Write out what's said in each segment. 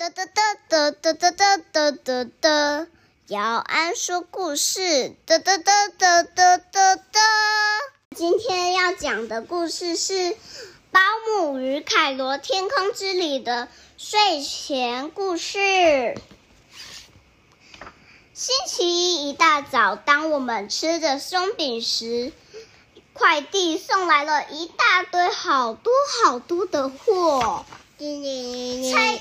哒哒哒哒哒哒哒哒哒哒，姚安说故事。哒哒哒哒哒哒哒。今天要讲的故事是《保姆与凯罗天空之旅》的睡前故事。星期一一大早，当我们吃着松饼时，快递送来了一大堆好多好多的货。拆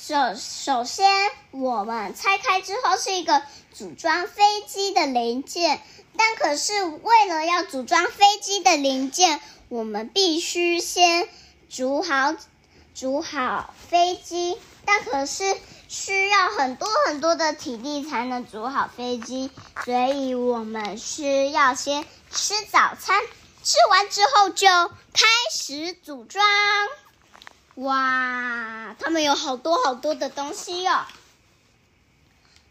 首首先，我们拆开之后是一个组装飞机的零件，但可是为了要组装飞机的零件，我们必须先组好组好飞机，但可是需要很多很多的体力才能组好飞机，所以我们需要先吃早餐，吃完之后就开始组装。哇，他们有好多好多的东西哟！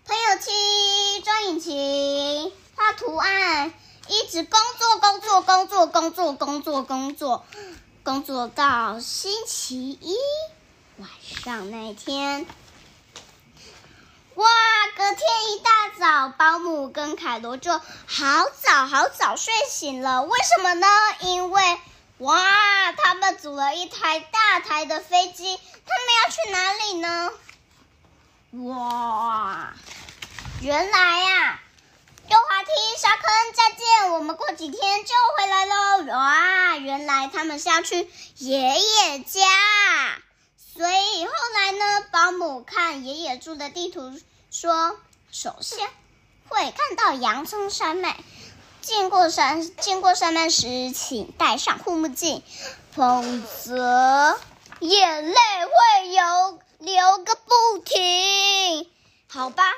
朋友器、装引擎、画图案，一直工作、工作、工作、工作、工作、工作，工作到星期一晚上那天。哇，隔天一大早，保姆跟凯罗就好早好早睡醒了。为什么呢？因为。哇！他们组了一台大台的飞机，他们要去哪里呢？哇！原来呀，溜滑梯、沙坑，再见！我们过几天就回来喽。哇！原来他们是要去爷爷家，所以后来呢，保姆看爷爷住的地图，说首先会看到洋葱山脉。经过山经过山脉时，请戴上护目镜，否则眼泪会有流个不停。好吧，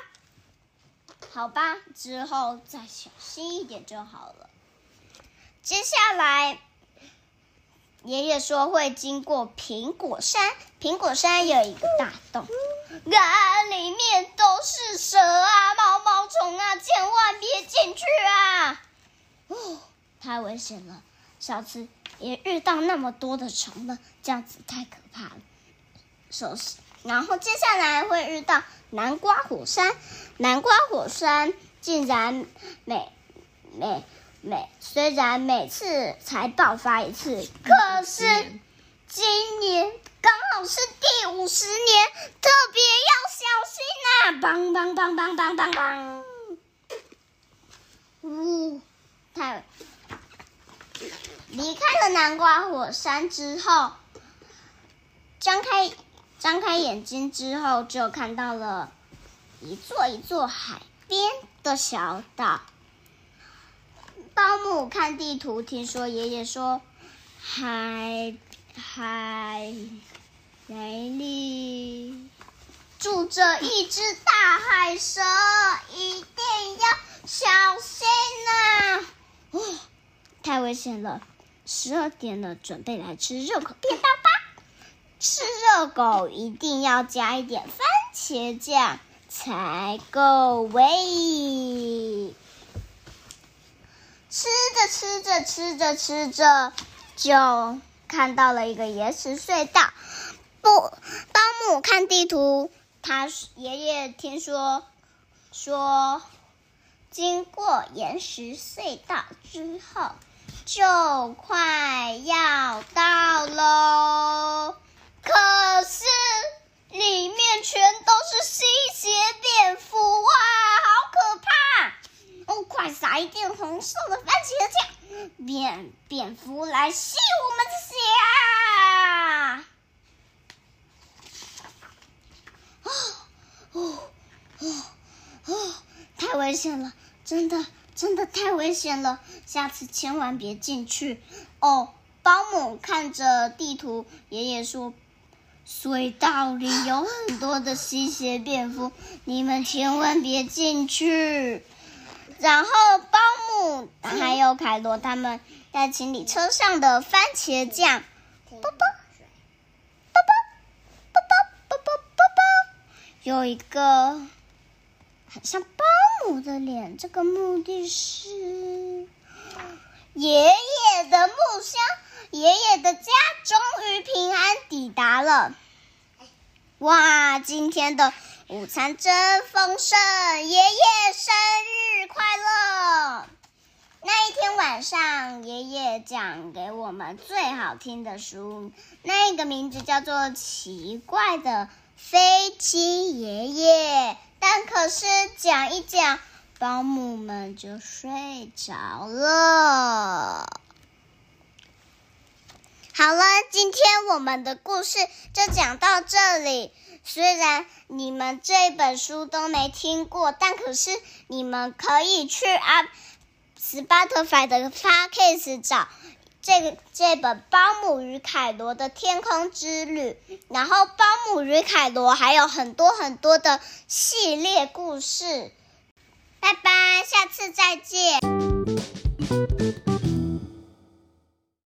好吧，之后再小心一点就好了。接下来，爷爷说会经过苹果山，苹果山有一个大洞，啊，里面都是蛇啊、毛毛虫啊，千万别进去啊！哦，太危险了！下次也遇到那么多的虫了，这样子太可怕了。首先，然后接下来会遇到南瓜火山。南瓜火山竟然每每每虽然每次才爆发一次，可是今年刚好是第五十年，特别要小心呐！梆梆梆梆梆梆梆，呜。他离开了南瓜火山之后，张开张开眼睛之后，就看到了一座一座海边的小岛。保姆看地图，听说爷爷说海海里住着一只大海蛇，一定要小心呐！哦，太危险了！十二点了，准备来吃热狗便当吧。吃热狗一定要加一点番茄酱才够味。吃着吃着吃着吃着，就看到了一个岩石隧道。不，保姆看地图，他爷爷听说说。经过岩石隧道之后，就快要到喽。可是里面全都是吸血蝙蝠哇，好可怕！哦，快撒一点红色的番茄酱，蝙蝙蝠来吸我们的血啊！哦哦哦哦，太危险了！真的，真的太危险了！下次千万别进去哦。保姆看着地图，爷爷说：“隧道里有很多的吸血蝙蝠，你们千万别进去。”然后保姆还有凯罗他们在清理车上的番茄酱。啵啵，有一个。很像保姆的脸，这个目的是爷爷的木箱，爷爷的家终于平安抵达了。哇，今天的午餐真丰盛！爷爷生日快乐！那一天晚上，爷爷讲给我们最好听的书，那个名字叫做《奇怪的飞机爷爷》。但可是讲一讲，保姆们就睡着了。好了，今天我们的故事就讲到这里。虽然你们这本书都没听过，但可是你们可以去啊。Spotify 的 Podcast 找这个这本《保姆与凯罗的天空之旅》，然后《保姆与凯罗》还有很多很多的系列故事。拜拜，下次再见。